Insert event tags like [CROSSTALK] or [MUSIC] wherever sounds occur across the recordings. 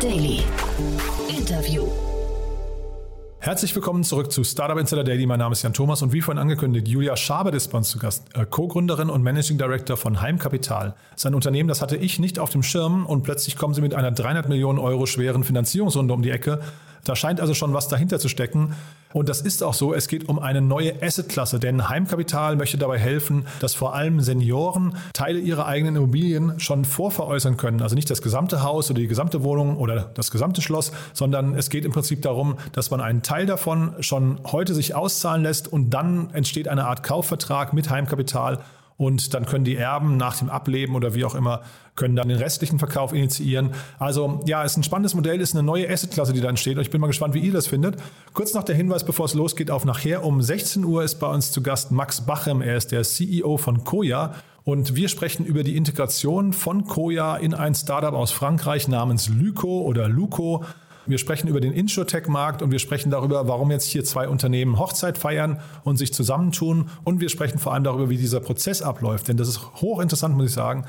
Daily. Interview. Herzlich willkommen zurück zu Startup Insider Daily. Mein Name ist Jan Thomas und wie vorhin angekündigt, Julia Schabert ist bei uns zu Gast, äh, Co-Gründerin und Managing Director von Heimkapital. Sein Unternehmen, das hatte ich nicht auf dem Schirm und plötzlich kommen sie mit einer 300 Millionen Euro schweren Finanzierungsrunde um die Ecke. Da scheint also schon was dahinter zu stecken. Und das ist auch so. Es geht um eine neue Assetklasse, denn Heimkapital möchte dabei helfen, dass vor allem Senioren Teile ihrer eigenen Immobilien schon vorveräußern können. Also nicht das gesamte Haus oder die gesamte Wohnung oder das gesamte Schloss, sondern es geht im Prinzip darum, dass man einen Teil davon schon heute sich auszahlen lässt und dann entsteht eine Art Kaufvertrag mit Heimkapital und dann können die Erben nach dem Ableben oder wie auch immer, können dann den restlichen Verkauf initiieren. Also ja, ist ein spannendes Modell, ist eine neue Assetklasse, die da entsteht und ich bin mal gespannt, wie ihr das findet. Kurz noch der Hinweis, bevor es losgeht, auf nachher. Um 16 Uhr ist bei uns zu Gast Max Bachem, er ist der CEO von Koya und wir sprechen über die Integration von Koya in ein Startup aus Frankreich namens Lyco oder Luco. Wir sprechen über den Insurtech-Markt und wir sprechen darüber, warum jetzt hier zwei Unternehmen Hochzeit feiern und sich zusammentun. Und wir sprechen vor allem darüber, wie dieser Prozess abläuft. Denn das ist hochinteressant, muss ich sagen.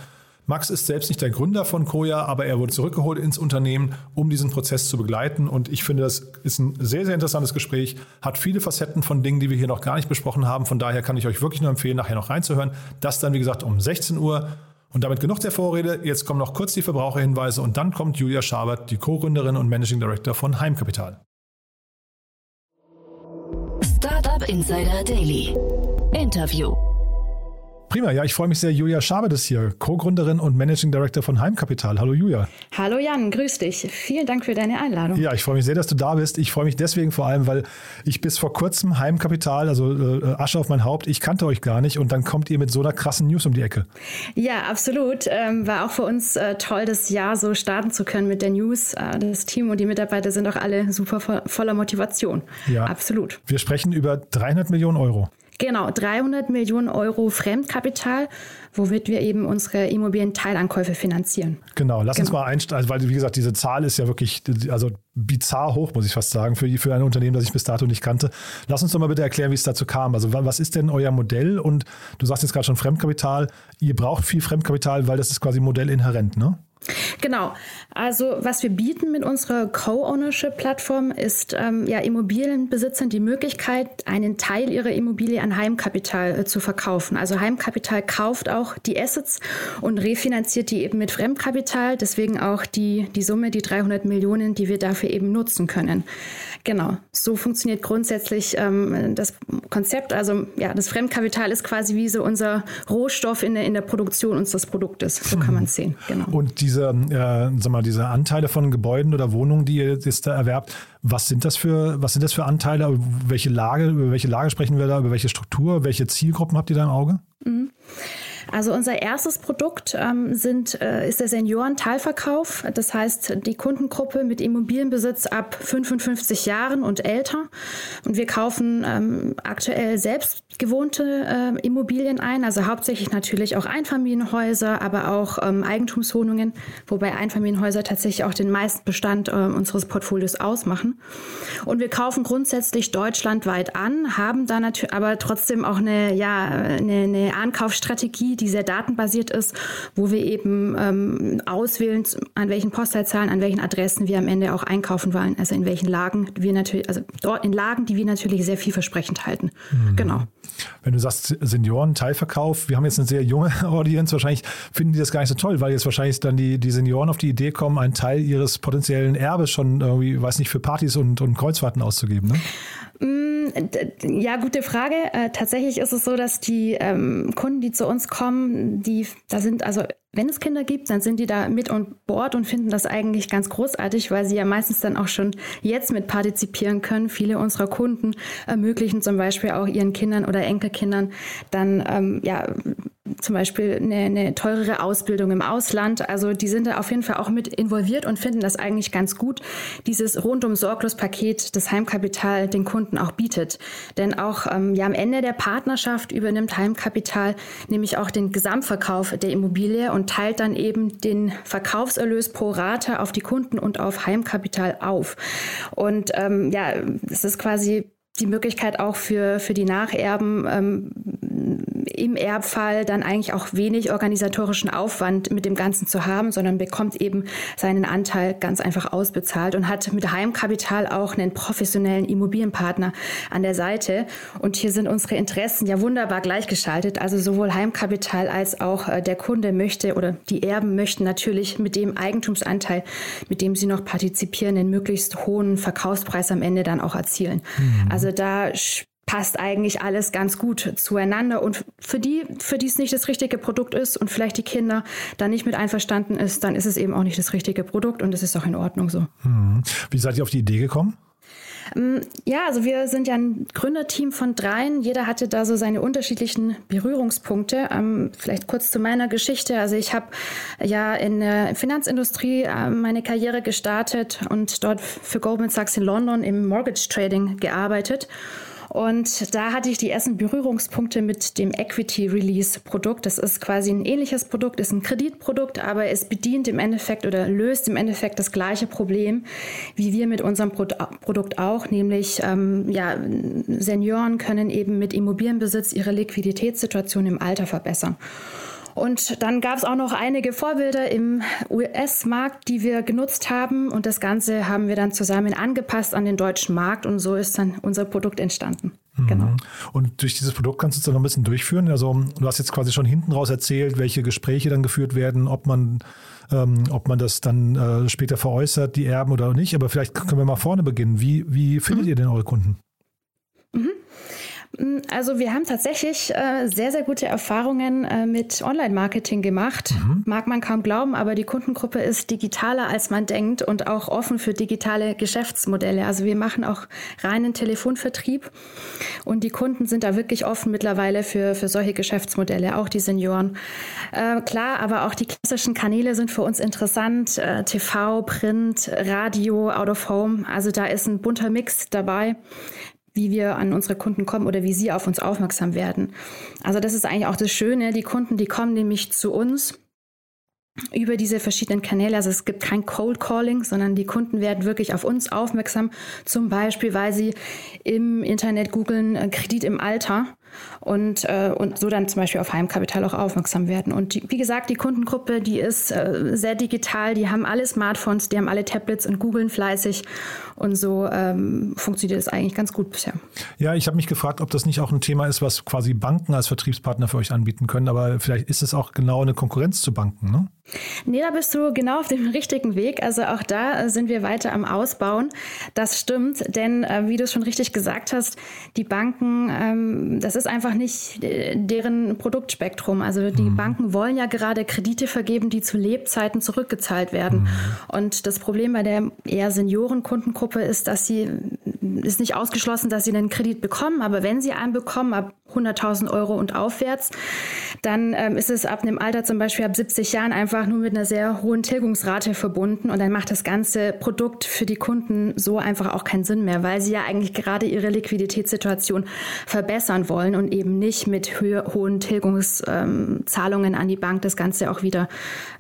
Max ist selbst nicht der Gründer von Koya, aber er wurde zurückgeholt ins Unternehmen, um diesen Prozess zu begleiten. Und ich finde, das ist ein sehr, sehr interessantes Gespräch, hat viele Facetten von Dingen, die wir hier noch gar nicht besprochen haben. Von daher kann ich euch wirklich nur empfehlen, nachher noch reinzuhören. Das dann, wie gesagt, um 16 Uhr. Und damit genug der Vorrede. Jetzt kommen noch kurz die Verbraucherhinweise und dann kommt Julia Schabert, die Co-Gründerin und Managing Director von Heimkapital. Startup Insider Daily. Interview. Prima, ja, ich freue mich sehr. Julia Schabert ist hier, Co-Gründerin und Managing Director von Heimkapital. Hallo Julia. Hallo Jan, grüß dich. Vielen Dank für deine Einladung. Ja, ich freue mich sehr, dass du da bist. Ich freue mich deswegen vor allem, weil ich bis vor kurzem Heimkapital, also äh, Asche auf mein Haupt, ich kannte euch gar nicht und dann kommt ihr mit so einer krassen News um die Ecke. Ja, absolut. Ähm, war auch für uns äh, toll, das Jahr so starten zu können mit der News. Äh, das Team und die Mitarbeiter sind auch alle super vo voller Motivation. Ja, absolut. Wir sprechen über 300 Millionen Euro. Genau, 300 Millionen Euro Fremdkapital, womit wir eben unsere Immobilienteilankäufe finanzieren. Genau, lass genau. uns mal einsteigen, also weil wie gesagt, diese Zahl ist ja wirklich also bizarr hoch, muss ich fast sagen, für, für ein Unternehmen, das ich bis dato nicht kannte. Lass uns doch mal bitte erklären, wie es dazu kam. Also was ist denn euer Modell? Und du sagst jetzt gerade schon Fremdkapital. Ihr braucht viel Fremdkapital, weil das ist quasi modellinhärent, ne? Genau. Also was wir bieten mit unserer Co-Ownership-Plattform ist ähm, ja Immobilienbesitzern die Möglichkeit, einen Teil ihrer Immobilie an Heimkapital äh, zu verkaufen. Also Heimkapital kauft auch die Assets und refinanziert die eben mit Fremdkapital. Deswegen auch die, die Summe, die 300 Millionen, die wir dafür eben nutzen können. Genau. So funktioniert grundsätzlich ähm, das Konzept. Also ja, das Fremdkapital ist quasi wie so unser Rohstoff in der, in der Produktion unseres Produktes. So kann man es sehen. Genau. Und die diese, äh, sag mal, diese Anteile von Gebäuden oder Wohnungen, die ihr jetzt da erwerbt, was sind das für, was sind das für Anteile? Welche Lage, über welche Lage sprechen wir da? Über welche Struktur? Welche Zielgruppen habt ihr da im Auge? Mhm. Also unser erstes Produkt ähm, sind, äh, ist der Seniorenteilverkauf. Das heißt, die Kundengruppe mit Immobilienbesitz ab 55 Jahren und älter. Und wir kaufen ähm, aktuell selbst gewohnte äh, Immobilien ein, also hauptsächlich natürlich auch Einfamilienhäuser, aber auch ähm, Eigentumswohnungen, wobei Einfamilienhäuser tatsächlich auch den meisten Bestand äh, unseres Portfolios ausmachen. Und wir kaufen grundsätzlich deutschlandweit an, haben da natürlich aber trotzdem auch eine, ja, eine, eine Ankaufsstrategie, die sehr datenbasiert ist, wo wir eben ähm, auswählen, an welchen Postleitzahlen, an welchen Adressen wir am Ende auch einkaufen wollen, also in welchen Lagen wir natürlich, also dort in Lagen, die wir natürlich sehr vielversprechend halten. Mhm. Genau. Wenn du sagst Senioren, Teilverkauf, wir haben jetzt eine sehr junge [LAUGHS] Audience, wahrscheinlich finden die das gar nicht so toll, weil jetzt wahrscheinlich dann die, die Senioren auf die Idee kommen, einen Teil ihres potenziellen Erbes schon irgendwie, weiß nicht, für Partys und, und Kreuzfahrten auszugeben. Ne? Mm, ja, gute Frage. Äh, tatsächlich ist es so, dass die ähm, Kunden, die zu uns kommen, die da sind, also wenn es Kinder gibt, dann sind die da mit on board und finden das eigentlich ganz großartig, weil sie ja meistens dann auch schon jetzt mit partizipieren können. Viele unserer Kunden ermöglichen zum Beispiel auch ihren Kindern oder Enkelkindern dann ähm, ja zum Beispiel eine, eine teurere Ausbildung im Ausland. Also die sind da auf jeden Fall auch mit involviert und finden das eigentlich ganz gut, dieses rundum sorglos Paket das Heimkapital den Kunden auch bietet. Denn auch ähm, ja am Ende der Partnerschaft übernimmt Heimkapital nämlich auch den Gesamtverkauf der Immobilie und teilt dann eben den Verkaufserlös pro Rate auf die Kunden und auf Heimkapital auf. Und ähm, ja, es ist quasi die Möglichkeit auch für, für die Nacherben ähm, im Erbfall dann eigentlich auch wenig organisatorischen Aufwand mit dem Ganzen zu haben, sondern bekommt eben seinen Anteil ganz einfach ausbezahlt und hat mit Heimkapital auch einen professionellen Immobilienpartner an der Seite. Und hier sind unsere Interessen ja wunderbar gleichgeschaltet. Also sowohl Heimkapital als auch äh, der Kunde möchte oder die Erben möchten natürlich mit dem Eigentumsanteil, mit dem sie noch partizipieren, einen möglichst hohen Verkaufspreis am Ende dann auch erzielen. Mhm. Also da passt eigentlich alles ganz gut zueinander. Und für die, für die es nicht das richtige Produkt ist und vielleicht die Kinder da nicht mit einverstanden ist, dann ist es eben auch nicht das richtige Produkt und es ist auch in Ordnung so. Hm. Wie seid ihr auf die Idee gekommen? Ähm, ja, also wir sind ja ein Gründerteam von dreien. Jeder hatte da so seine unterschiedlichen Berührungspunkte. Ähm, vielleicht kurz zu meiner Geschichte. Also ich habe ja in der Finanzindustrie ähm, meine Karriere gestartet und dort für Goldman Sachs in London im Mortgage Trading gearbeitet. Und da hatte ich die ersten Berührungspunkte mit dem Equity Release Produkt. Das ist quasi ein ähnliches Produkt, ist ein Kreditprodukt, aber es bedient im Endeffekt oder löst im Endeffekt das gleiche Problem, wie wir mit unserem Pro Produkt auch, nämlich ähm, ja, Senioren können eben mit Immobilienbesitz ihre Liquiditätssituation im Alter verbessern. Und dann gab es auch noch einige Vorbilder im US-Markt, die wir genutzt haben. Und das Ganze haben wir dann zusammen angepasst an den deutschen Markt. Und so ist dann unser Produkt entstanden. Mhm. Genau. Und durch dieses Produkt kannst du es dann noch ein bisschen durchführen. Also du hast jetzt quasi schon hinten raus erzählt, welche Gespräche dann geführt werden, ob man, ähm, ob man das dann äh, später veräußert, die Erben oder nicht. Aber vielleicht können wir mal vorne beginnen. Wie, wie findet mhm. ihr denn eure Kunden? Mhm. Mm, also wir haben tatsächlich äh, sehr, sehr gute Erfahrungen äh, mit Online-Marketing gemacht. Mhm. Mag man kaum glauben, aber die Kundengruppe ist digitaler, als man denkt und auch offen für digitale Geschäftsmodelle. Also wir machen auch reinen Telefonvertrieb und die Kunden sind da wirklich offen mittlerweile für, für solche Geschäftsmodelle, auch die Senioren. Äh, klar, aber auch die klassischen Kanäle sind für uns interessant. Äh, TV, Print, Radio, Out of Home. Also da ist ein bunter Mix dabei wie wir an unsere Kunden kommen oder wie sie auf uns aufmerksam werden. Also das ist eigentlich auch das Schöne. Die Kunden, die kommen nämlich zu uns über diese verschiedenen Kanäle. Also es gibt kein Cold Calling, sondern die Kunden werden wirklich auf uns aufmerksam. Zum Beispiel, weil sie im Internet googeln äh, Kredit im Alter und, äh, und so dann zum Beispiel auf Heimkapital auch aufmerksam werden. Und die, wie gesagt, die Kundengruppe, die ist äh, sehr digital, die haben alle Smartphones, die haben alle Tablets und googeln fleißig und so ähm, funktioniert es eigentlich ganz gut bisher. Ja, ich habe mich gefragt, ob das nicht auch ein Thema ist, was quasi Banken als Vertriebspartner für euch anbieten können, aber vielleicht ist es auch genau eine Konkurrenz zu Banken, ne? Nee, da bist du genau auf dem [LAUGHS] richtigen Weg. Also auch da äh, sind wir weiter am Ausbauen. Das stimmt, denn äh, wie du es schon richtig gesagt hast, die Banken, ähm, das ist einfach nicht äh, deren Produktspektrum. Also die mhm. Banken wollen ja gerade Kredite vergeben, die zu Lebzeiten zurückgezahlt werden. Mhm. Und das Problem bei der eher Seniorenkundengruppe ist, dass sie ist nicht ausgeschlossen, dass sie einen Kredit bekommen, aber wenn sie einen bekommen, ab 100.000 Euro und aufwärts, dann ähm, ist es ab einem Alter zum Beispiel ab 70 Jahren einfach nur mit einer sehr hohen Tilgungsrate verbunden und dann macht das ganze Produkt für die Kunden so einfach auch keinen Sinn mehr, weil sie ja eigentlich gerade ihre Liquiditätssituation verbessern wollen und eben nicht mit hohen Tilgungszahlungen ähm, an die Bank das Ganze auch wieder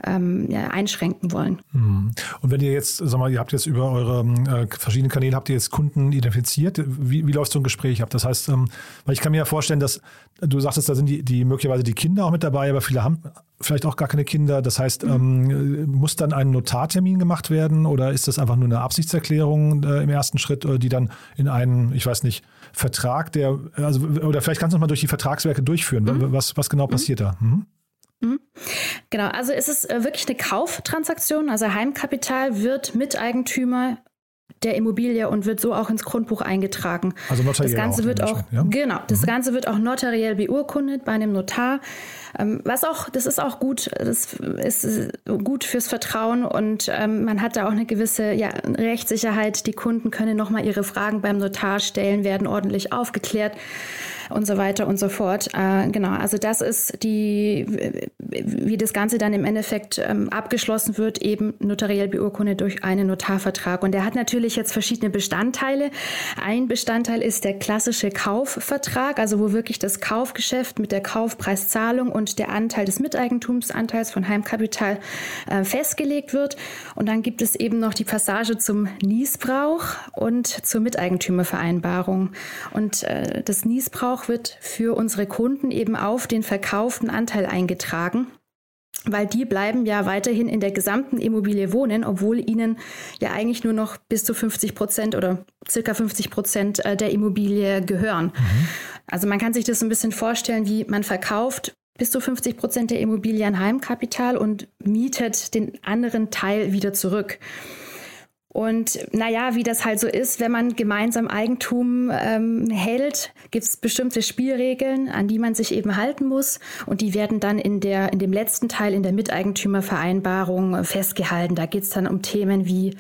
ähm, ja, einschränken wollen. Hm. Und wenn ihr jetzt, sag mal, ihr habt jetzt über eure äh, verschiedenen Kanäle, habt ihr jetzt Kunden identifiziert? Wie, wie läuft so ein Gespräch ab? Das heißt, ähm, weil ich kann mir ja vorstellen, dass du sagtest, da sind die, die möglicherweise die Kinder auch mit dabei, aber viele haben vielleicht auch gar keine Kinder. Das heißt, mhm. ähm, muss dann ein Notartermin gemacht werden oder ist das einfach nur eine Absichtserklärung äh, im ersten Schritt, äh, die dann in einen, ich weiß nicht, Vertrag, der, also, oder vielleicht kannst du uns mal durch die Vertragswerke durchführen. Mhm. Was, was genau mhm. passiert da? Mhm. mhm. Genau, also ist es äh, wirklich eine Kauftransaktion. Also Heimkapital wird Miteigentümer der Immobilie und wird so auch ins Grundbuch eingetragen. Also notariell. Das Ganze auch wird auch, ja? genau, das mhm. Ganze wird auch notariell beurkundet bei einem Notar. Ähm, was auch, das ist auch gut, das ist gut fürs Vertrauen und ähm, man hat da auch eine gewisse ja, Rechtssicherheit. Die Kunden können nochmal ihre Fragen beim Notar stellen, werden ordentlich aufgeklärt. Und so weiter und so fort. Äh, genau, also das ist die, wie das Ganze dann im Endeffekt ähm, abgeschlossen wird, eben notariell beurkundet durch einen Notarvertrag. Und der hat natürlich jetzt verschiedene Bestandteile. Ein Bestandteil ist der klassische Kaufvertrag, also wo wirklich das Kaufgeschäft mit der Kaufpreiszahlung und der Anteil des Miteigentumsanteils von Heimkapital äh, festgelegt wird. Und dann gibt es eben noch die Passage zum Niesbrauch und zur Miteigentümervereinbarung. Und äh, das Niesbrauch wird für unsere Kunden eben auf den verkauften Anteil eingetragen weil die bleiben ja weiterhin in der gesamten Immobilie wohnen, obwohl ihnen ja eigentlich nur noch bis zu 50 Prozent oder circa 50 Prozent äh, der Immobilie gehören. Mhm. Also man kann sich das ein bisschen vorstellen, wie man verkauft bis zu 50 Prozent der Immobilie an Heimkapital und mietet den anderen Teil wieder zurück. Und naja, wie das halt so ist, wenn man gemeinsam Eigentum ähm, hält, gibt es bestimmte Spielregeln, an die man sich eben halten muss. Und die werden dann in, der, in dem letzten Teil, in der Miteigentümervereinbarung festgehalten. Da geht es dann um Themen wie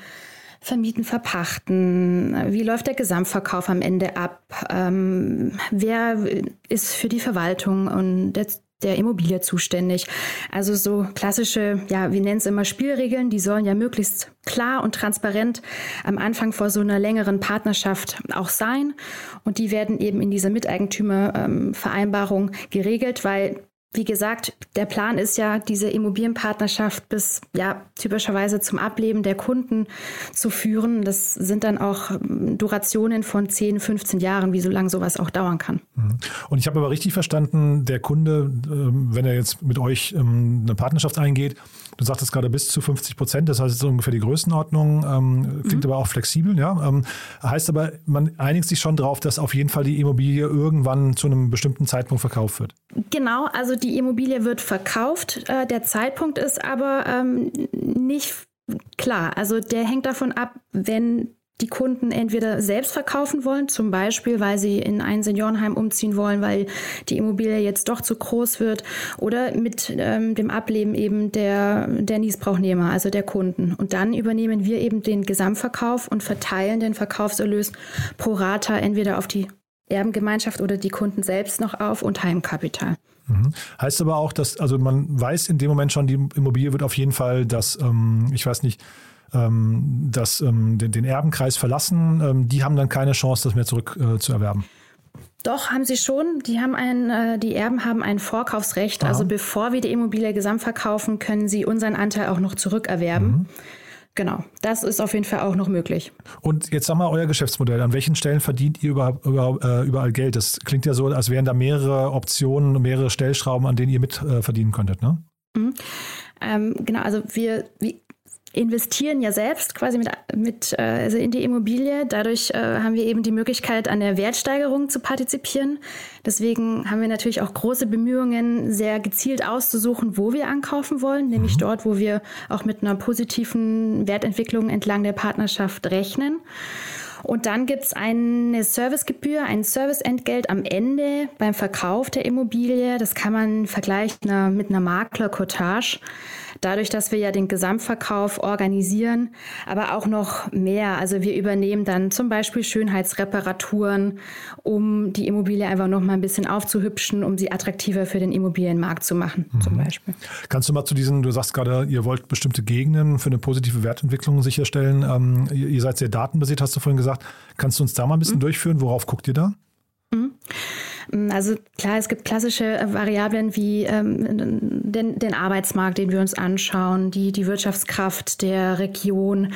Vermieten, Verpachten, wie läuft der Gesamtverkauf am Ende ab, ähm, wer ist für die Verwaltung und der der Immobilie zuständig. Also so klassische, ja, wir nennen es immer Spielregeln, die sollen ja möglichst klar und transparent am Anfang vor so einer längeren Partnerschaft auch sein. Und die werden eben in dieser Miteigentümervereinbarung geregelt, weil wie gesagt, der Plan ist ja, diese Immobilienpartnerschaft bis ja typischerweise zum Ableben der Kunden zu führen. Das sind dann auch ähm, Durationen von 10, 15 Jahren, wie so lange sowas auch dauern kann. Mhm. Und ich habe aber richtig verstanden, der Kunde, ähm, wenn er jetzt mit euch ähm, eine Partnerschaft eingeht, du sagtest gerade bis zu 50 Prozent, das heißt so ungefähr die Größenordnung, klingt mhm. aber auch flexibel, ja. Heißt aber, man einigt sich schon darauf, dass auf jeden Fall die Immobilie irgendwann zu einem bestimmten Zeitpunkt verkauft wird. Genau, also die Immobilie wird verkauft. Äh, der Zeitpunkt ist aber ähm, nicht klar. Also der hängt davon ab, wenn die Kunden entweder selbst verkaufen wollen, zum Beispiel, weil sie in ein Seniorenheim umziehen wollen, weil die Immobilie jetzt doch zu groß wird, oder mit ähm, dem Ableben eben der, der Niesbrauchnehmer, also der Kunden. Und dann übernehmen wir eben den Gesamtverkauf und verteilen den Verkaufserlös pro Rata entweder auf die Erbengemeinschaft oder die Kunden selbst noch auf und Heimkapital. Mhm. Heißt aber auch, dass, also man weiß in dem Moment schon, die Immobilie wird auf jeden Fall das, ähm, ich weiß nicht, ähm, das, ähm, den, den, Erbenkreis verlassen. Ähm, die haben dann keine Chance, das mehr zurück äh, zu erwerben. Doch, haben sie schon. Die, haben ein, äh, die Erben haben ein Vorkaufsrecht. Aha. Also bevor wir die Immobilie gesamt verkaufen, können sie unseren Anteil auch noch zurückerwerben. Mhm. Genau, das ist auf jeden Fall auch noch möglich. Und jetzt sag mal euer Geschäftsmodell. An welchen Stellen verdient ihr überall, überall, äh, überall Geld? Das klingt ja so, als wären da mehrere Optionen, mehrere Stellschrauben, an denen ihr mit äh, verdienen könntet, ne? Mhm. Ähm, genau, also wir, wie, investieren ja selbst quasi mit, mit äh, also in die Immobilie. Dadurch äh, haben wir eben die Möglichkeit, an der Wertsteigerung zu partizipieren. Deswegen haben wir natürlich auch große Bemühungen, sehr gezielt auszusuchen, wo wir ankaufen wollen, nämlich mhm. dort, wo wir auch mit einer positiven Wertentwicklung entlang der Partnerschaft rechnen. Und dann gibt es eine Servicegebühr, ein Serviceentgelt am Ende beim Verkauf der Immobilie. Das kann man vergleichen mit einer Maklercottage. Dadurch, dass wir ja den Gesamtverkauf organisieren, aber auch noch mehr. Also wir übernehmen dann zum Beispiel Schönheitsreparaturen, um die Immobilie einfach noch mal ein bisschen aufzuhübschen, um sie attraktiver für den Immobilienmarkt zu machen, mhm. zum Beispiel. Kannst du mal zu diesen, du sagst gerade, ihr wollt bestimmte Gegenden für eine positive Wertentwicklung sicherstellen. Ähm, ihr seid sehr datenbasiert, hast du vorhin gesagt. Kannst du uns da mal ein bisschen mhm. durchführen? Worauf guckt ihr da? Mhm. Mm, also klar, es gibt klassische äh, Variablen wie ähm, den, den Arbeitsmarkt, den wir uns anschauen, die, die Wirtschaftskraft der Region.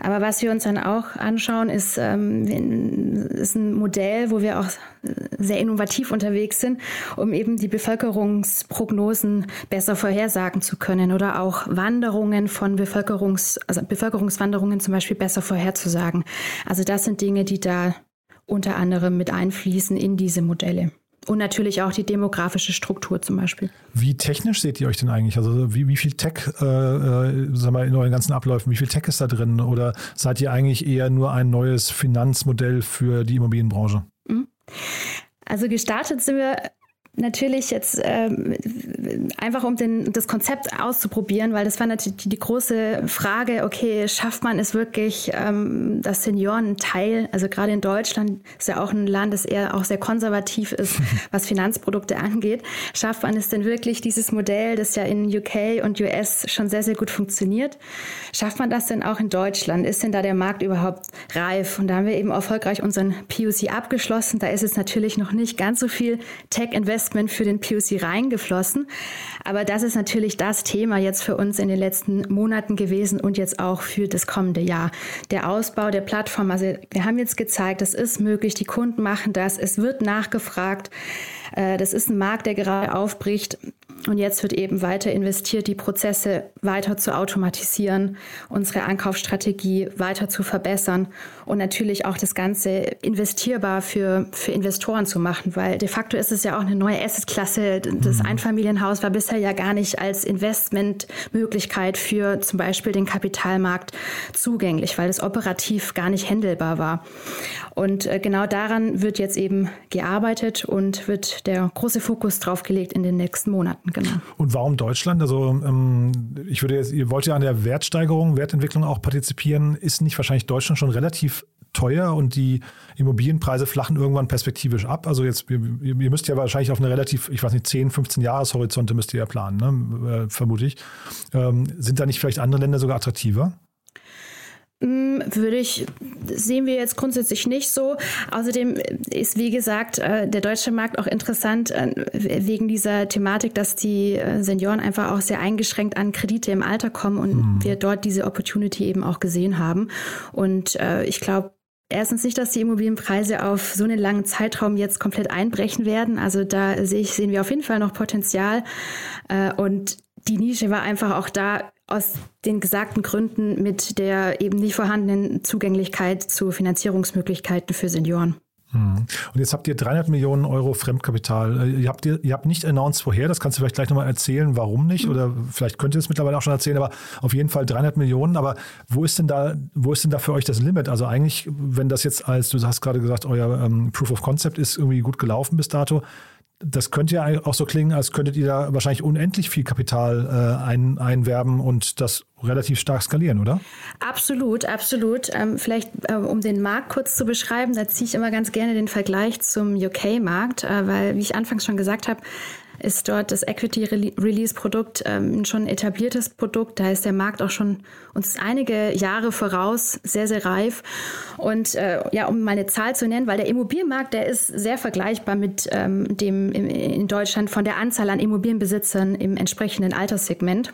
Aber was wir uns dann auch anschauen, ist, ähm, ist ein Modell, wo wir auch sehr innovativ unterwegs sind, um eben die Bevölkerungsprognosen besser vorhersagen zu können oder auch Wanderungen von Bevölkerungs, also Bevölkerungswanderungen zum Beispiel besser vorherzusagen. Also das sind Dinge, die da unter anderem mit einfließen in diese Modelle. Und natürlich auch die demografische Struktur zum Beispiel. Wie technisch seht ihr euch denn eigentlich? Also wie, wie viel Tech, äh, äh, sag mal, in euren ganzen Abläufen, wie viel Tech ist da drin? Oder seid ihr eigentlich eher nur ein neues Finanzmodell für die Immobilienbranche? Mhm. Also gestartet sind wir natürlich jetzt ähm, einfach um den, das Konzept auszuprobieren, weil das war natürlich die, große Frage, okay, schafft man es wirklich, ähm, dass Senioren Teil, also gerade in Deutschland ist ja auch ein Land, das eher auch sehr konservativ ist, [LAUGHS] was Finanzprodukte angeht, schafft man es denn wirklich, dieses Modell, das ja in UK und US schon sehr, sehr gut funktioniert, schafft man das denn auch in Deutschland? Ist denn da der Markt überhaupt reif? Und da haben wir eben erfolgreich unseren POC abgeschlossen. Da ist es natürlich noch nicht ganz so viel Tech-Investment Investment für den POC reingeflossen. Aber das ist natürlich das Thema jetzt für uns in den letzten Monaten gewesen und jetzt auch für das kommende Jahr. Der Ausbau der Plattform, also wir haben jetzt gezeigt, es ist möglich, die Kunden machen das, es wird nachgefragt. Äh, das ist ein Markt, der gerade aufbricht. Und jetzt wird eben weiter investiert, die Prozesse weiter zu automatisieren, unsere Ankaufsstrategie weiter zu verbessern und natürlich auch das Ganze investierbar für, für Investoren zu machen, weil de facto ist es ja auch eine neue Assetklasse. Das mhm. Einfamilienhaus war bisher ja gar nicht als Investmentmöglichkeit für zum Beispiel den Kapitalmarkt zugänglich, weil es operativ gar nicht händelbar war. Und äh, genau daran wird jetzt eben gearbeitet und wird der große Fokus drauf gelegt in den nächsten Monaten. Genau. Und warum Deutschland? Also ähm, ich würde jetzt, ihr wollt ja an der Wertsteigerung, Wertentwicklung auch partizipieren. Ist nicht wahrscheinlich Deutschland schon relativ teuer und die Immobilienpreise flachen irgendwann perspektivisch ab. Also jetzt, ihr, ihr müsst ja wahrscheinlich auf eine relativ, ich weiß nicht, 10, 15 Jahreshorizonte müsst ihr ja planen, ne? äh, vermute ich. Ähm, sind da nicht vielleicht andere Länder sogar attraktiver? Hm, würde ich, sehen wir jetzt grundsätzlich nicht so. Außerdem ist, wie gesagt, äh, der deutsche Markt auch interessant äh, wegen dieser Thematik, dass die äh, Senioren einfach auch sehr eingeschränkt an Kredite im Alter kommen und mhm. wir dort diese Opportunity eben auch gesehen haben. Und ich glaube, Erstens nicht, dass die Immobilienpreise auf so einen langen Zeitraum jetzt komplett einbrechen werden. Also da sehe ich, sehen wir auf jeden Fall noch Potenzial. Und die Nische war einfach auch da aus den gesagten Gründen mit der eben nicht vorhandenen Zugänglichkeit zu Finanzierungsmöglichkeiten für Senioren. Mhm. Und jetzt habt ihr 300 Millionen Euro Fremdkapital. Äh, ihr habt, ihr, ihr habt nicht announced woher, das kannst du vielleicht gleich nochmal erzählen, warum nicht, mhm. oder vielleicht könnt ihr es mittlerweile auch schon erzählen, aber auf jeden Fall 300 Millionen. Aber wo ist denn da, wo ist denn da für euch das Limit? Also eigentlich, wenn das jetzt als, du hast gerade gesagt, euer ähm, Proof of Concept ist irgendwie gut gelaufen bis dato, das könnte ja auch so klingen, als könntet ihr da wahrscheinlich unendlich viel Kapital äh, ein, einwerben und das relativ stark skalieren, oder? Absolut, absolut. Ähm, vielleicht, äh, um den Markt kurz zu beschreiben, da ziehe ich immer ganz gerne den Vergleich zum UK-Markt, äh, weil, wie ich anfangs schon gesagt habe, ist dort das Equity Release Produkt ähm, schon ein etabliertes Produkt. Da ist der Markt auch schon uns einige Jahre voraus, sehr, sehr reif. Und äh, ja, um mal eine Zahl zu nennen, weil der Immobilienmarkt, der ist sehr vergleichbar mit ähm, dem in, in Deutschland von der Anzahl an Immobilienbesitzern im entsprechenden Alterssegment.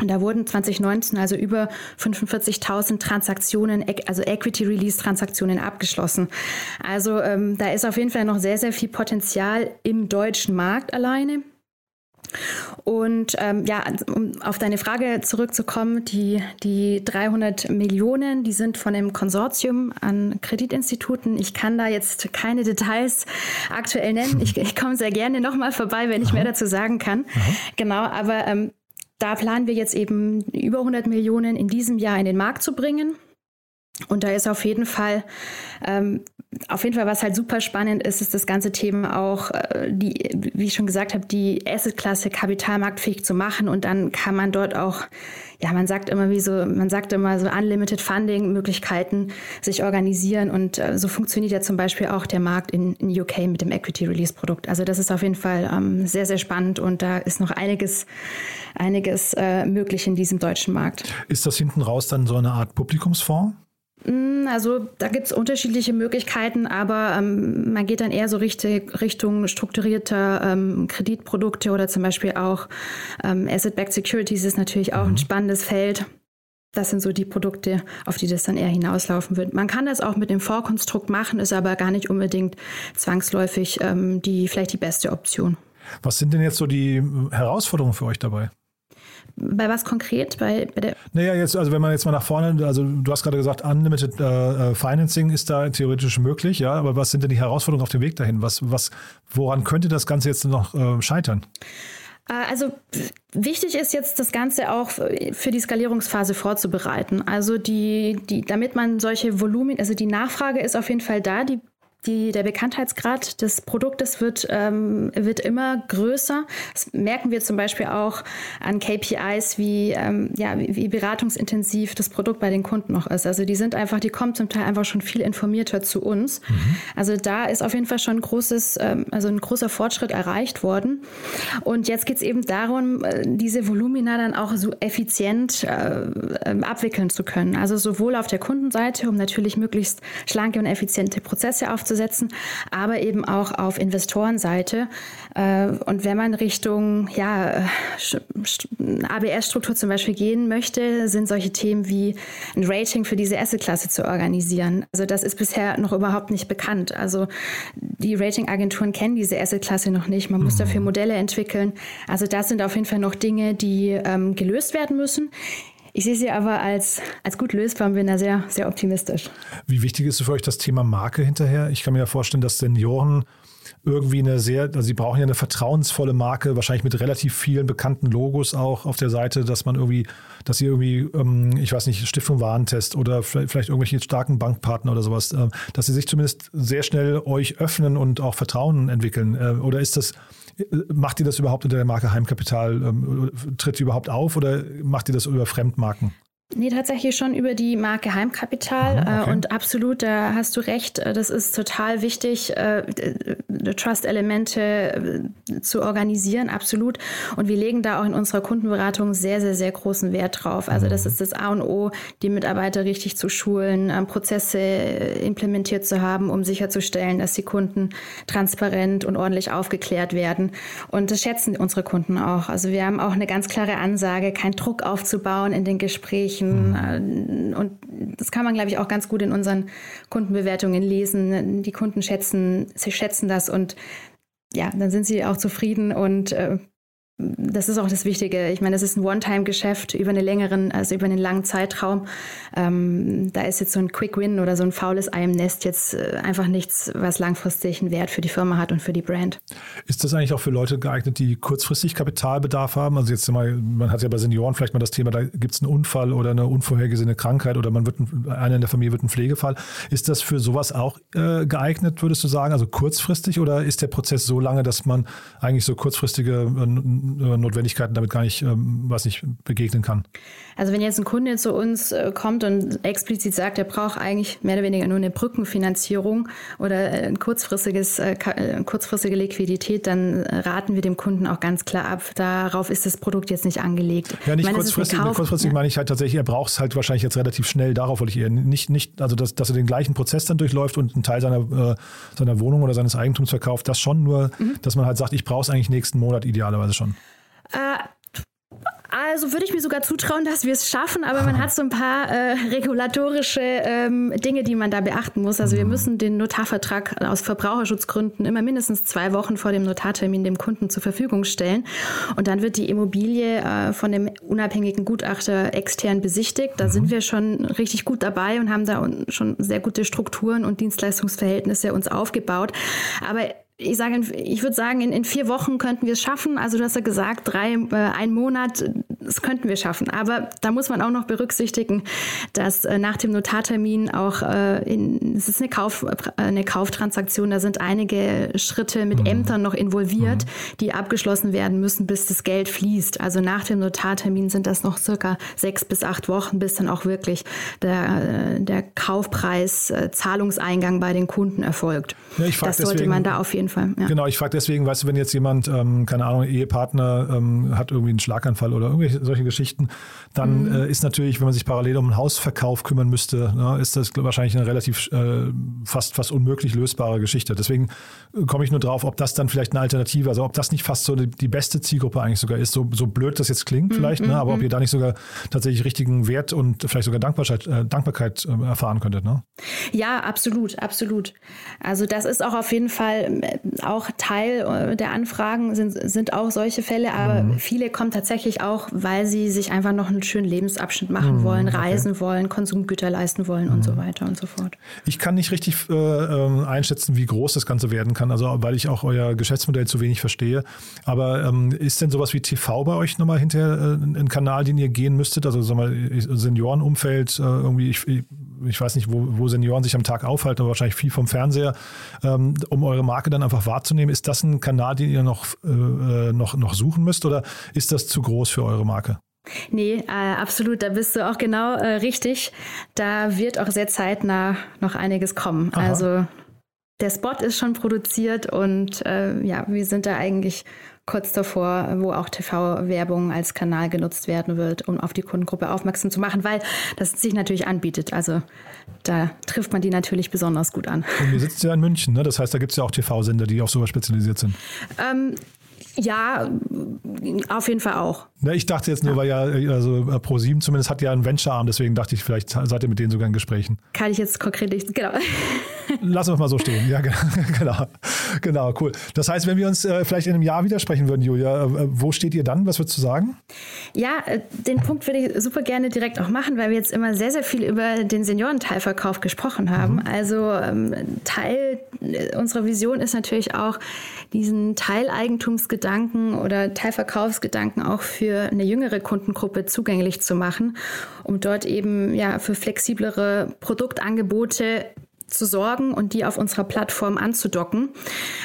Und da wurden 2019 also über 45.000 Transaktionen, also Equity Release Transaktionen abgeschlossen. Also ähm, da ist auf jeden Fall noch sehr, sehr viel Potenzial im deutschen Markt alleine. Und ähm, ja, um auf deine Frage zurückzukommen, die, die 300 Millionen, die sind von dem Konsortium an Kreditinstituten. Ich kann da jetzt keine Details aktuell nennen. Ich, ich komme sehr gerne nochmal vorbei, wenn ich Aha. mehr dazu sagen kann. Aha. Genau, aber ähm, da planen wir jetzt eben über 100 Millionen in diesem Jahr in den Markt zu bringen. Und da ist auf jeden Fall, ähm, auf jeden Fall, was halt super spannend ist, ist das ganze Thema auch, äh, die, wie ich schon gesagt habe, die Assetklasse kapitalmarktfähig zu machen. Und dann kann man dort auch ja, man sagt immer wie so, man sagt immer so Unlimited Funding Möglichkeiten sich organisieren und äh, so funktioniert ja zum Beispiel auch der Markt in, in UK mit dem Equity Release Produkt. Also das ist auf jeden Fall ähm, sehr, sehr spannend und da ist noch einiges, einiges äh, möglich in diesem deutschen Markt. Ist das hinten raus dann so eine Art Publikumsfonds? Mm, also da gibt es unterschiedliche Möglichkeiten, aber ähm, man geht dann eher so richtig, Richtung strukturierter ähm, Kreditprodukte oder zum Beispiel auch ähm, Asset-Backed Securities ist natürlich auch mhm. ein spannendes Feld. Das sind so die Produkte, auf die das dann eher hinauslaufen wird. Man kann das auch mit dem Vorkonstrukt machen, ist aber gar nicht unbedingt zwangsläufig ähm, die vielleicht die beste Option. Was sind denn jetzt so die Herausforderungen für euch dabei? Bei was konkret? Bei, bei der naja, jetzt, also wenn man jetzt mal nach vorne, also du hast gerade gesagt, Unlimited äh, äh, Financing ist da theoretisch möglich, ja, aber was sind denn die Herausforderungen auf dem Weg dahin? Was, was, woran könnte das Ganze jetzt noch äh, scheitern? Äh, also wichtig ist jetzt das Ganze auch für die Skalierungsphase vorzubereiten. Also die, die, damit man solche Volumen, also die Nachfrage ist auf jeden Fall da, die die, der Bekanntheitsgrad des Produktes wird, ähm, wird immer größer. Das merken wir zum Beispiel auch an KPIs, wie, ähm, ja, wie, beratungsintensiv das Produkt bei den Kunden noch ist. Also die sind einfach, die kommen zum Teil einfach schon viel informierter zu uns. Mhm. Also da ist auf jeden Fall schon ein großes, ähm, also ein großer Fortschritt erreicht worden. Und jetzt geht es eben darum, äh, diese Volumina dann auch so effizient äh, ähm, abwickeln zu können. Also sowohl auf der Kundenseite, um natürlich möglichst schlanke und effiziente Prozesse aufzusetzen, aufzusetzen, aber eben auch auf Investorenseite. Äh, und wenn man Richtung ja, ABS-Struktur zum Beispiel gehen möchte, sind solche Themen wie ein Rating für diese Asset-Klasse zu organisieren. Also das ist bisher noch überhaupt nicht bekannt. Also die Ratingagenturen kennen diese Asset-Klasse noch nicht. Man muss mhm. dafür Modelle entwickeln. Also das sind auf jeden Fall noch Dinge, die ähm, gelöst werden müssen. Ich sehe sie aber als, als gut lösbar und bin da sehr, sehr optimistisch. Wie wichtig ist für euch das Thema Marke hinterher? Ich kann mir ja vorstellen, dass Senioren irgendwie eine sehr, also sie brauchen ja eine vertrauensvolle Marke, wahrscheinlich mit relativ vielen bekannten Logos auch auf der Seite, dass man irgendwie, dass sie irgendwie, ähm, ich weiß nicht, Stiftung Warentest oder vielleicht, irgendwelche starken Bankpartner oder sowas, äh, dass sie sich zumindest sehr schnell euch öffnen und auch Vertrauen entwickeln. Äh, oder ist das, Macht ihr das überhaupt unter der Marke Heimkapital? Ähm, tritt ihr überhaupt auf oder macht ihr das über Fremdmarken? Nee, tatsächlich schon über die Marke Heimkapital. Aha, okay. Und absolut, da hast du recht. Äh, das ist total wichtig, äh, Trust-Elemente äh, zu organisieren, absolut. Und wir legen da auch in unserer Kundenberatung sehr, sehr, sehr großen Wert drauf. Also das mhm. ist das A und O, die Mitarbeiter richtig zu schulen, ähm, Prozesse implementiert zu haben, um sicherzustellen, dass die Kunden transparent und ordentlich aufgeklärt werden. Und das schätzen unsere Kunden auch. Also wir haben auch eine ganz klare Ansage, keinen Druck aufzubauen in den Gesprächen Gesprächen. Mhm. Und das kann man, glaube ich, auch ganz gut in unseren Kundenbewertungen lesen. Die Kunden schätzen, sie schätzen das und ja, dann sind sie auch zufrieden und äh, das ist auch das Wichtige. Ich meine, das ist ein One-Time-Geschäft über einen längeren, also über einen langen Zeitraum. Ähm, da ist jetzt so ein Quick-Win oder so ein faules Ei im Nest jetzt äh, einfach nichts, was langfristig einen Wert für die Firma hat und für die Brand. Ist das eigentlich auch für Leute geeignet, die kurzfristig Kapitalbedarf haben? Also jetzt mal, man hat ja bei Senioren vielleicht mal das Thema, da gibt es einen Unfall oder eine unvorhergesehene Krankheit oder man wird ein, einer in der Familie wird ein Pflegefall. Ist das für sowas auch äh, geeignet, würdest du sagen? Also kurzfristig oder ist der Prozess so lange, dass man eigentlich so kurzfristige äh, Notwendigkeiten damit gar nicht, ähm, was nicht begegnen kann. Also wenn jetzt ein Kunde zu uns äh, kommt und explizit sagt, er braucht eigentlich mehr oder weniger nur eine Brückenfinanzierung oder äh, ein kurzfristiges, äh, kurzfristige Liquidität, dann raten wir dem Kunden auch ganz klar ab. Darauf ist das Produkt jetzt nicht angelegt. Ja, nicht meine, kurzfristig. Kurzfristig ja. meine ich halt tatsächlich, er braucht es halt wahrscheinlich jetzt relativ schnell. Darauf wollte ich eher nicht, nicht also dass, dass er den gleichen Prozess dann durchläuft und einen Teil seiner, seiner Wohnung oder seines Eigentums verkauft. Das schon nur, mhm. dass man halt sagt, ich brauche es eigentlich nächsten Monat idealerweise schon. Äh, also würde ich mir sogar zutrauen, dass wir es schaffen, aber man hat so ein paar äh, regulatorische ähm, Dinge, die man da beachten muss. Also wir mhm. müssen den Notarvertrag aus Verbraucherschutzgründen immer mindestens zwei Wochen vor dem Notartermin dem Kunden zur Verfügung stellen. Und dann wird die Immobilie äh, von dem unabhängigen Gutachter extern besichtigt. Da mhm. sind wir schon richtig gut dabei und haben da schon sehr gute Strukturen und Dienstleistungsverhältnisse uns aufgebaut. Aber ich sage, ich würde sagen, in, in vier Wochen könnten wir es schaffen. Also du hast ja gesagt, drei, äh, ein Monat, das könnten wir schaffen. Aber da muss man auch noch berücksichtigen, dass äh, nach dem Notartermin auch, äh, in, es ist eine, Kauf, äh, eine Kauftransaktion, da sind einige Schritte mit mhm. Ämtern noch involviert, mhm. die abgeschlossen werden müssen, bis das Geld fließt. Also nach dem Notartermin sind das noch circa sechs bis acht Wochen, bis dann auch wirklich der, äh, der Kaufpreis, äh, Zahlungseingang bei den Kunden erfolgt. Ja, das sollte deswegen, man da auf jeden jeden Fall. Ja. Genau, ich frage deswegen, weißt du, wenn jetzt jemand, ähm, keine Ahnung, Ehepartner ähm, hat irgendwie einen Schlaganfall oder irgendwelche solche Geschichten, dann mhm. äh, ist natürlich, wenn man sich parallel um einen Hausverkauf kümmern müsste, ne, ist das wahrscheinlich eine relativ äh, fast, fast unmöglich lösbare Geschichte. Deswegen äh, komme ich nur drauf, ob das dann vielleicht eine Alternative, also ob das nicht fast so die, die beste Zielgruppe eigentlich sogar ist, so, so blöd das jetzt klingt mhm. vielleicht, ne, aber ob mhm. ihr da nicht sogar tatsächlich richtigen Wert und vielleicht sogar Dankbarkeit, äh, Dankbarkeit äh, erfahren könntet. Ne? Ja, absolut, absolut. Also das ist auch auf jeden Fall auch Teil der Anfragen sind, sind auch solche Fälle, aber mhm. viele kommen tatsächlich auch, weil sie sich einfach noch einen schönen Lebensabschnitt machen mhm, wollen, reisen okay. wollen, Konsumgüter leisten wollen mhm. und so mhm. weiter und so fort. Ich kann nicht richtig äh, ähm, einschätzen, wie groß das Ganze werden kann, also weil ich auch euer Geschäftsmodell zu wenig verstehe. Aber ähm, ist denn sowas wie TV bei euch nochmal hinterher äh, ein Kanal, den ihr gehen müsstet? Also sagen wir, Seniorenumfeld, äh, irgendwie, ich, ich weiß nicht, wo, wo Senioren sich am Tag aufhalten, aber wahrscheinlich viel vom Fernseher, ähm, um eure Marke dann einfach wahrzunehmen. Ist das ein Kanal, den ihr noch, äh, noch, noch suchen müsst oder ist das zu groß für eure Marke? Nee, äh, absolut, da bist du auch genau äh, richtig. Da wird auch sehr zeitnah noch einiges kommen. Aha. Also der Spot ist schon produziert und äh, ja, wir sind da eigentlich kurz davor, wo auch TV-Werbung als Kanal genutzt werden wird, um auf die Kundengruppe aufmerksam zu machen, weil das sich natürlich anbietet. Also da trifft man die natürlich besonders gut an. Und ihr sitzt ja in München, ne? das heißt, da gibt es ja auch TV-Sender, die auf sowas spezialisiert sind. Ähm, ja, auf jeden Fall auch. Ne, ich dachte jetzt nur, ja. weil ja, also äh, Pro7 zumindest hat ja einen Venture-Arm, deswegen dachte ich, vielleicht seid ihr mit denen sogar in Gesprächen. Kann ich jetzt konkret nicht, genau. [LAUGHS] Lassen wir es mal so stehen. Ja, [LAUGHS] genau. Genau, cool. Das heißt, wenn wir uns äh, vielleicht in einem Jahr widersprechen würden, Julia, äh, wo steht ihr dann? Was würdest du sagen? Ja, äh, den Punkt würde ich super gerne direkt auch machen, weil wir jetzt immer sehr, sehr viel über den Seniorenteilverkauf gesprochen haben. Mhm. Also ähm, Teil äh, unserer Vision ist natürlich auch, diesen Teileigentumsgedanken oder Teilverkaufsgedanken auch für eine jüngere Kundengruppe zugänglich zu machen, um dort eben ja für flexiblere Produktangebote zu sorgen und die auf unserer Plattform anzudocken.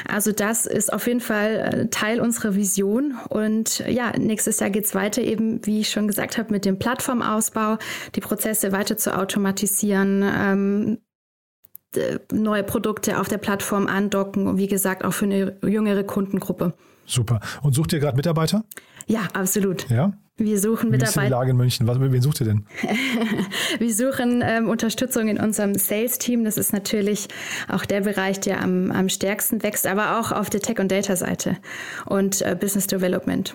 Also das ist auf jeden Fall äh, Teil unserer Vision. Und ja, nächstes Jahr geht es weiter eben, wie ich schon gesagt habe, mit dem Plattformausbau, die Prozesse weiter zu automatisieren, ähm, neue Produkte auf der Plattform andocken und wie gesagt auch für eine jüngere Kundengruppe. Super. Und sucht ihr gerade Mitarbeiter? Ja, absolut. Ja? Wir suchen Wie ist die Lage in München? Was, wen sucht ihr denn? [LAUGHS] wir suchen ähm, Unterstützung in unserem Sales-Team. Das ist natürlich auch der Bereich, der am, am stärksten wächst, aber auch auf der Tech- und Data-Seite und äh, Business Development.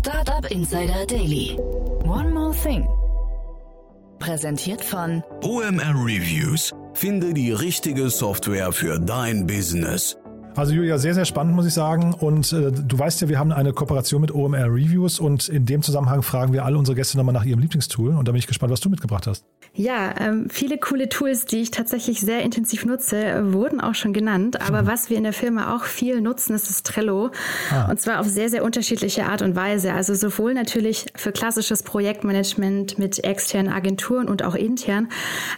Startup Insider Daily. One more thing. Präsentiert von OMR Reviews. Finde die richtige Software für dein Business. Also Julia, sehr, sehr spannend, muss ich sagen. Und äh, du weißt ja, wir haben eine Kooperation mit OMR Reviews und in dem Zusammenhang fragen wir alle unsere Gäste nochmal nach ihrem Lieblingstool. Und da bin ich gespannt, was du mitgebracht hast. Ja, ähm, viele coole Tools, die ich tatsächlich sehr intensiv nutze, wurden auch schon genannt. Aber mhm. was wir in der Firma auch viel nutzen, ist das Trello. Ah. Und zwar auf sehr, sehr unterschiedliche Art und Weise. Also sowohl natürlich für klassisches Projektmanagement mit externen Agenturen und auch intern,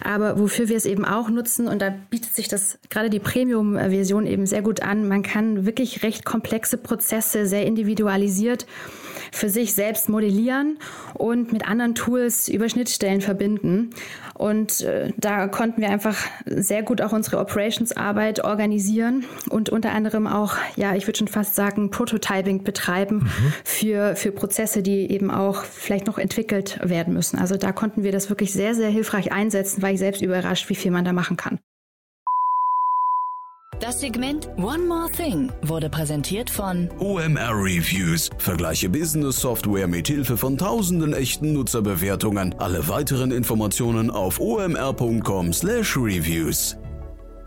aber wofür wir es eben auch nutzen. Und da bietet sich das gerade die Premium-Version eben sehr gut an an. Man kann wirklich recht komplexe Prozesse sehr individualisiert für sich selbst modellieren und mit anderen Tools über Schnittstellen verbinden. Und äh, da konnten wir einfach sehr gut auch unsere Operationsarbeit organisieren und unter anderem auch, ja, ich würde schon fast sagen, Prototyping betreiben mhm. für, für Prozesse, die eben auch vielleicht noch entwickelt werden müssen. Also da konnten wir das wirklich sehr, sehr hilfreich einsetzen, weil ich selbst überrascht, wie viel man da machen kann. Das Segment One More Thing wurde präsentiert von OMR Reviews. Vergleiche Business Software mit Hilfe von tausenden echten Nutzerbewertungen. Alle weiteren Informationen auf omr.com/reviews.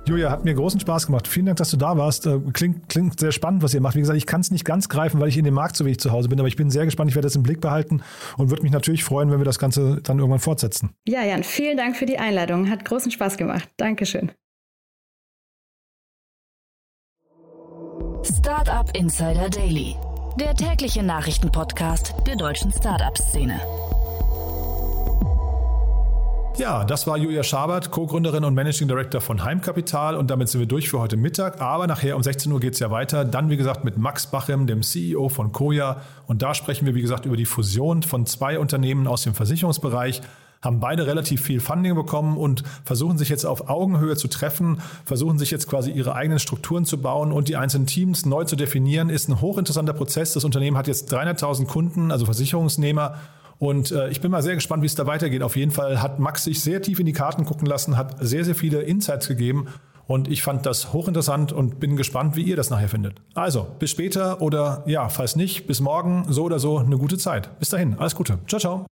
Julia, hat mir großen Spaß gemacht. Vielen Dank, dass du da warst. Äh, klingt, klingt sehr spannend, was ihr macht. Wie gesagt, ich kann es nicht ganz greifen, weil ich in dem Markt so wenig zu Hause bin, aber ich bin sehr gespannt. Ich werde das im Blick behalten und würde mich natürlich freuen, wenn wir das Ganze dann irgendwann fortsetzen. Ja, Jan, vielen Dank für die Einladung. Hat großen Spaß gemacht. Dankeschön. Startup Insider Daily, der tägliche Nachrichtenpodcast der deutschen Startup-Szene. Ja, das war Julia Schabert, Co-Gründerin und Managing Director von Heimkapital und damit sind wir durch für heute Mittag. Aber nachher um 16 Uhr geht es ja weiter. Dann, wie gesagt, mit Max Bachem, dem CEO von Koya. Und da sprechen wir, wie gesagt, über die Fusion von zwei Unternehmen aus dem Versicherungsbereich haben beide relativ viel Funding bekommen und versuchen sich jetzt auf Augenhöhe zu treffen, versuchen sich jetzt quasi ihre eigenen Strukturen zu bauen und die einzelnen Teams neu zu definieren, ist ein hochinteressanter Prozess. Das Unternehmen hat jetzt 300.000 Kunden, also Versicherungsnehmer. Und äh, ich bin mal sehr gespannt, wie es da weitergeht. Auf jeden Fall hat Max sich sehr tief in die Karten gucken lassen, hat sehr, sehr viele Insights gegeben. Und ich fand das hochinteressant und bin gespannt, wie ihr das nachher findet. Also, bis später oder ja, falls nicht, bis morgen, so oder so, eine gute Zeit. Bis dahin, alles Gute. Ciao, ciao.